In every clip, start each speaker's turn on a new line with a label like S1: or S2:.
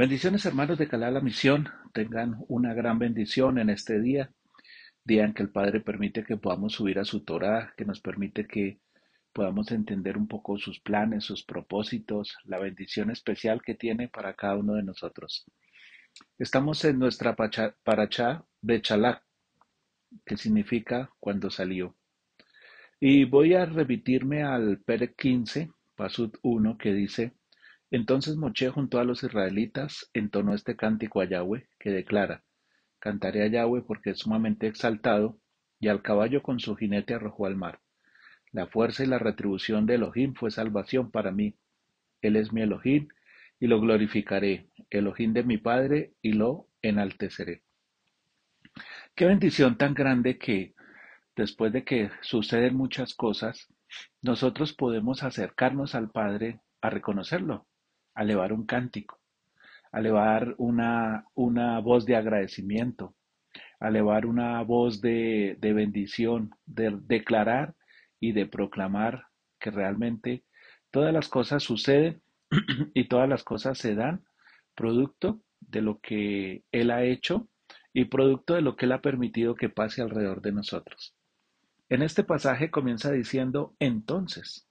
S1: Bendiciones hermanos de Calá la Misión, tengan una gran bendición en este día, día en que el Padre permite que podamos subir a su Torah, que nos permite que podamos entender un poco sus planes, sus propósitos, la bendición especial que tiene para cada uno de nosotros. Estamos en nuestra paracha Bechalá, que significa cuando salió. Y voy a remitirme al Pere 15, Pasud 1, que dice, entonces Moche junto a los israelitas entonó este cántico a Yahweh, que declara, Cantaré a Yahweh porque es sumamente exaltado, y al caballo con su jinete arrojó al mar. La fuerza y la retribución de Elohim fue salvación para mí. Él es mi Elohim, y lo glorificaré, Elohim de mi Padre, y lo enalteceré. Qué bendición tan grande que, después de que suceden muchas cosas, nosotros podemos acercarnos al Padre a reconocerlo, a elevar un cántico, a elevar una, una voz de agradecimiento, a elevar una voz de, de bendición, de declarar y de proclamar que realmente todas las cosas suceden y todas las cosas se dan producto de lo que Él ha hecho y producto de lo que Él ha permitido que pase alrededor de nosotros. En este pasaje comienza diciendo entonces.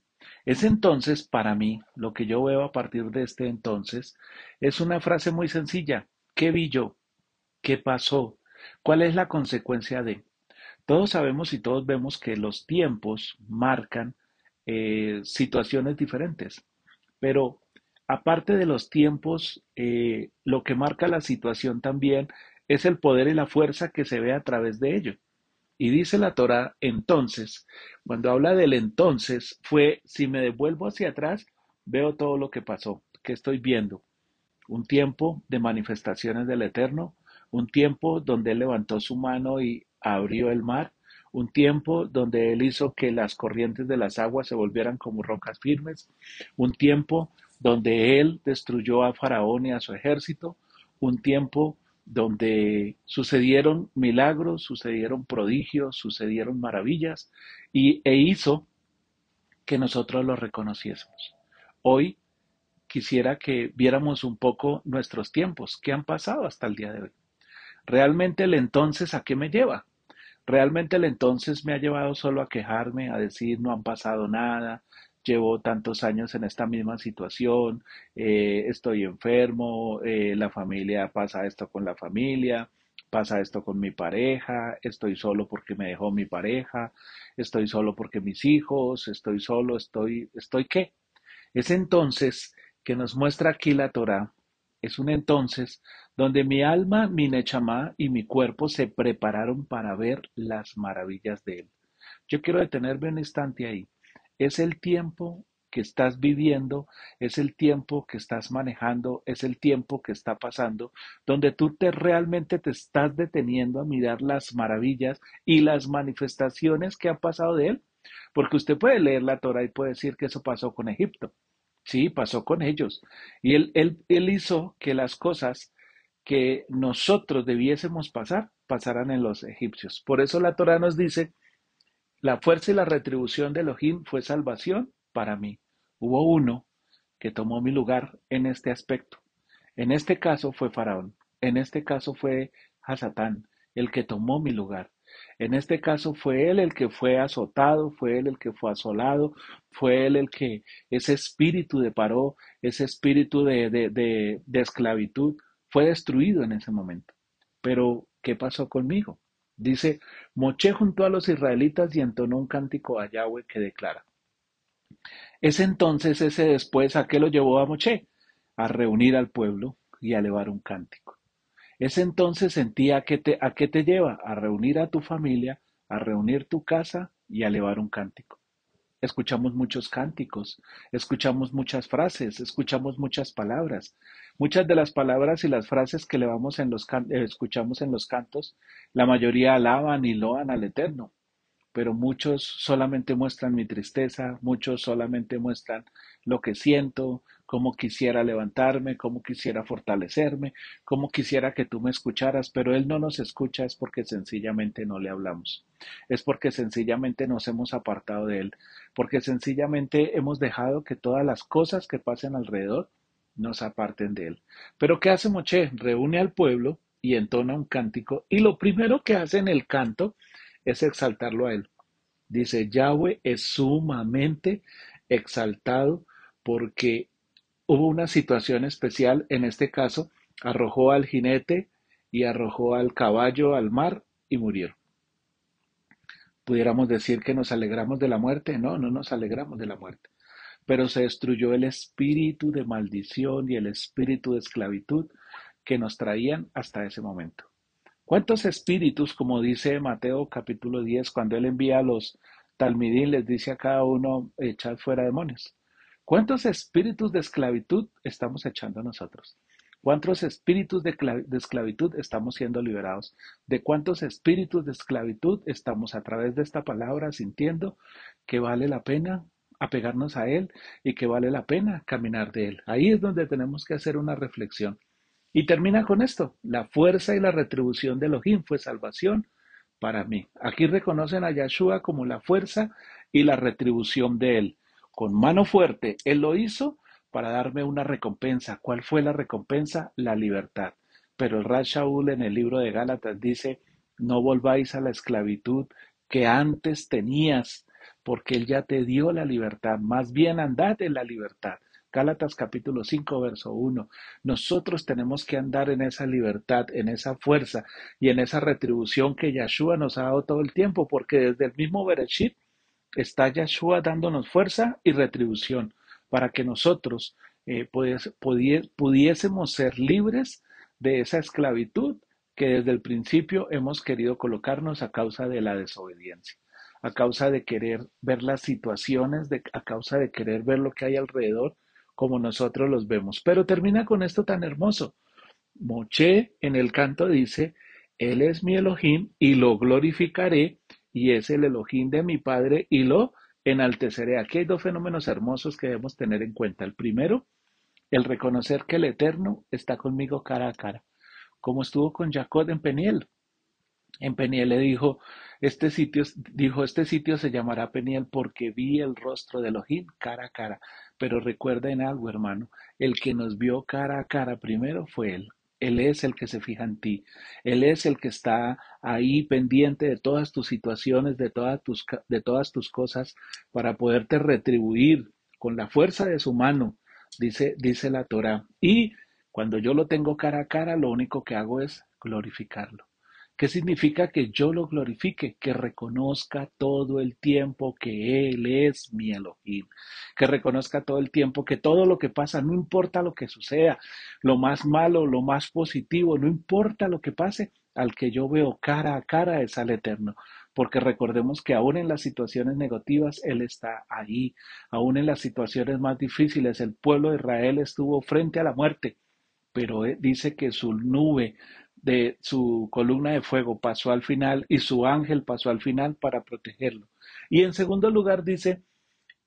S1: Es entonces, para mí, lo que yo veo a partir de este entonces, es una frase muy sencilla. ¿Qué vi yo? ¿Qué pasó? ¿Cuál es la consecuencia de? Todos sabemos y todos vemos que los tiempos marcan eh, situaciones diferentes, pero aparte de los tiempos, eh, lo que marca la situación también es el poder y la fuerza que se ve a través de ello. Y dice la Torah entonces, cuando habla del entonces, fue si me devuelvo hacia atrás, veo todo lo que pasó, que estoy viendo. Un tiempo de manifestaciones del Eterno, un tiempo donde Él levantó su mano y abrió el mar, un tiempo donde Él hizo que las corrientes de las aguas se volvieran como rocas firmes, un tiempo donde Él destruyó a Faraón y a su ejército, un tiempo donde sucedieron milagros, sucedieron prodigios, sucedieron maravillas y, e hizo que nosotros lo reconociésemos. Hoy quisiera que viéramos un poco nuestros tiempos, qué han pasado hasta el día de hoy. Realmente el entonces a qué me lleva? Realmente el entonces me ha llevado solo a quejarme, a decir no han pasado nada, llevo tantos años en esta misma situación, eh, estoy enfermo, eh, la familia pasa esto con la familia, pasa esto con mi pareja, estoy solo porque me dejó mi pareja, estoy solo porque mis hijos, estoy solo, estoy, estoy qué. Es entonces que nos muestra aquí la Torah, es un entonces donde mi alma, mi nechamá y mi cuerpo se prepararon para ver las maravillas de él. Yo quiero detenerme un instante ahí. Es el tiempo que estás viviendo, es el tiempo que estás manejando, es el tiempo que está pasando, donde tú te realmente te estás deteniendo a mirar las maravillas y las manifestaciones que han pasado de él. Porque usted puede leer la Torah y puede decir que eso pasó con Egipto. Sí, pasó con ellos. Y él, él, él hizo que las cosas que nosotros debiésemos pasar, pasaran en los egipcios. Por eso la Torah nos dice la fuerza y la retribución de Elohim fue salvación para mí. Hubo uno que tomó mi lugar en este aspecto. En este caso fue Faraón. En este caso fue Hasatán, el que tomó mi lugar. En este caso fue él el que fue azotado, fue él el que fue asolado, fue él el que ese espíritu de paró, ese espíritu de, de, esclavitud, fue destruido en ese momento. Pero, ¿qué pasó conmigo? Dice, Moché junto a los israelitas y entonó un cántico a Yahweh que declara. Es entonces ese después a qué lo llevó a Moché? A reunir al pueblo y a elevar un cántico. Ese entonces sentía a qué, a qué te lleva, a reunir a tu familia, a reunir tu casa y a elevar un cántico. Escuchamos muchos cánticos, escuchamos muchas frases, escuchamos muchas palabras. Muchas de las palabras y las frases que elevamos en los eh, escuchamos en los cantos, la mayoría alaban y loan al Eterno, pero muchos solamente muestran mi tristeza, muchos solamente muestran lo que siento, cómo quisiera levantarme, cómo quisiera fortalecerme, cómo quisiera que tú me escucharas, pero Él no nos escucha es porque sencillamente no le hablamos, es porque sencillamente nos hemos apartado de Él, porque sencillamente hemos dejado que todas las cosas que pasen alrededor nos aparten de él. Pero ¿qué hace Moche? Reúne al pueblo y entona un cántico y lo primero que hace en el canto es exaltarlo a él. Dice, Yahweh es sumamente exaltado porque hubo una situación especial, en este caso, arrojó al jinete y arrojó al caballo al mar y murieron. Pudiéramos decir que nos alegramos de la muerte, no, no nos alegramos de la muerte, pero se destruyó el espíritu de maldición y el espíritu de esclavitud que nos traían hasta ese momento. ¿Cuántos espíritus, como dice Mateo capítulo 10, cuando él envía a los talmidín, les dice a cada uno, echad fuera demonios? ¿Cuántos espíritus de esclavitud estamos echando nosotros? ¿Cuántos espíritus de, esclavitud estamos siendo liberados? ¿De cuántos espíritus de esclavitud estamos a través de esta palabra sintiendo que vale la pena apegarnos a Él y que vale la pena caminar de Él? Ahí es donde tenemos que hacer una reflexión. Y termina con esto, la fuerza y la retribución de Elohim fue salvación para mí. Aquí reconocen a Yahshua como la fuerza y la retribución de Él. Con mano fuerte, Él lo hizo para darme una recompensa. ¿Cuál fue la recompensa? La libertad. Pero el Rash Shaul en el libro de Gálatas dice, no volváis a la esclavitud que antes tenías, porque Él ya te dio la libertad. Más bien andad en la libertad. Gálatas capítulo 5, verso 1. Nosotros tenemos que andar en esa libertad, en esa fuerza y en esa retribución que Yahshua nos ha dado todo el tiempo, porque desde el mismo Bereshit está Yahshua dándonos fuerza y retribución para que nosotros eh, pudiésemos ser libres de esa esclavitud que desde el principio hemos querido colocarnos a causa de la desobediencia, a causa de querer ver las situaciones, a causa de querer ver lo que hay alrededor como nosotros los vemos. Pero termina con esto tan hermoso. Moche en el canto dice, Él es mi Elohim y lo glorificaré y es el Elohim de mi Padre y lo enalteceré. Aquí hay dos fenómenos hermosos que debemos tener en cuenta. El primero, el reconocer que el Eterno está conmigo cara a cara, como estuvo con Jacob en Peniel. En Peniel le dijo, este sitio, dijo, este sitio se llamará Peniel porque vi el rostro de Elohim cara a cara. Pero recuerden algo, hermano, el que nos vio cara a cara primero fue Él. Él es el que se fija en ti. Él es el que está ahí pendiente de todas tus situaciones, de todas tus, de todas tus cosas, para poderte retribuir con la fuerza de su mano, dice, dice la Torah. Y cuando yo lo tengo cara a cara, lo único que hago es glorificarlo. ¿Qué significa que yo lo glorifique? Que reconozca todo el tiempo que Él es mi Elohim. Que reconozca todo el tiempo que todo lo que pasa, no importa lo que suceda, lo más malo, lo más positivo, no importa lo que pase, al que yo veo cara a cara es al Eterno. Porque recordemos que aún en las situaciones negativas Él está ahí. Aún en las situaciones más difíciles el pueblo de Israel estuvo frente a la muerte. Pero dice que su nube de su columna de fuego pasó al final y su ángel pasó al final para protegerlo. Y en segundo lugar dice,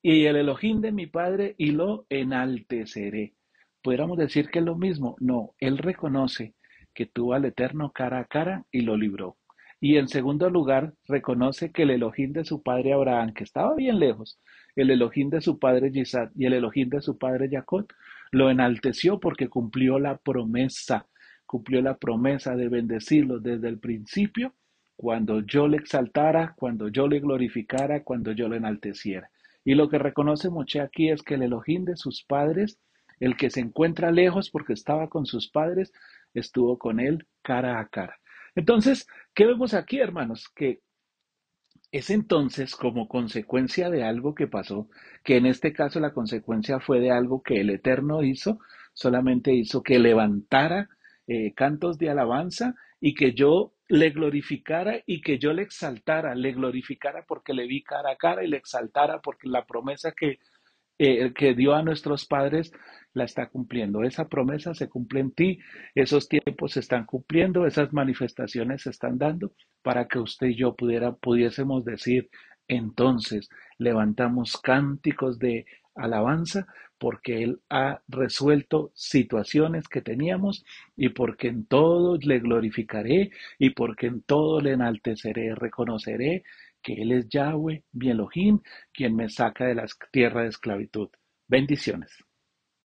S1: y el Elohim de mi padre y lo enalteceré. Podríamos decir que es lo mismo. No, él reconoce que tuvo al Eterno cara a cara y lo libró. Y en segundo lugar, reconoce que el Elohim de su padre Abraham, que estaba bien lejos, el Elohim de su padre Isaac y el Elohim de su padre Jacob, lo enalteció porque cumplió la promesa cumplió la promesa de bendecirlo desde el principio, cuando yo le exaltara, cuando yo le glorificara, cuando yo le enalteciera. Y lo que reconoce Moche aquí es que el Elohim de sus padres, el que se encuentra lejos porque estaba con sus padres, estuvo con él cara a cara. Entonces, ¿qué vemos aquí, hermanos? Que es entonces como consecuencia de algo que pasó, que en este caso la consecuencia fue de algo que el Eterno hizo, solamente hizo que levantara eh, cantos de alabanza y que yo le glorificara y que yo le exaltara, le glorificara porque le vi cara a cara y le exaltara porque la promesa que, eh, que dio a nuestros padres la está cumpliendo. Esa promesa se cumple en ti, esos tiempos se están cumpliendo, esas manifestaciones se están dando para que usted y yo pudiera, pudiésemos decir, entonces levantamos cánticos de alabanza porque Él ha resuelto situaciones que teníamos y porque en todo le glorificaré y porque en todo le enalteceré, reconoceré que Él es Yahweh, mi Elohim, quien me saca de la tierra de esclavitud. Bendiciones.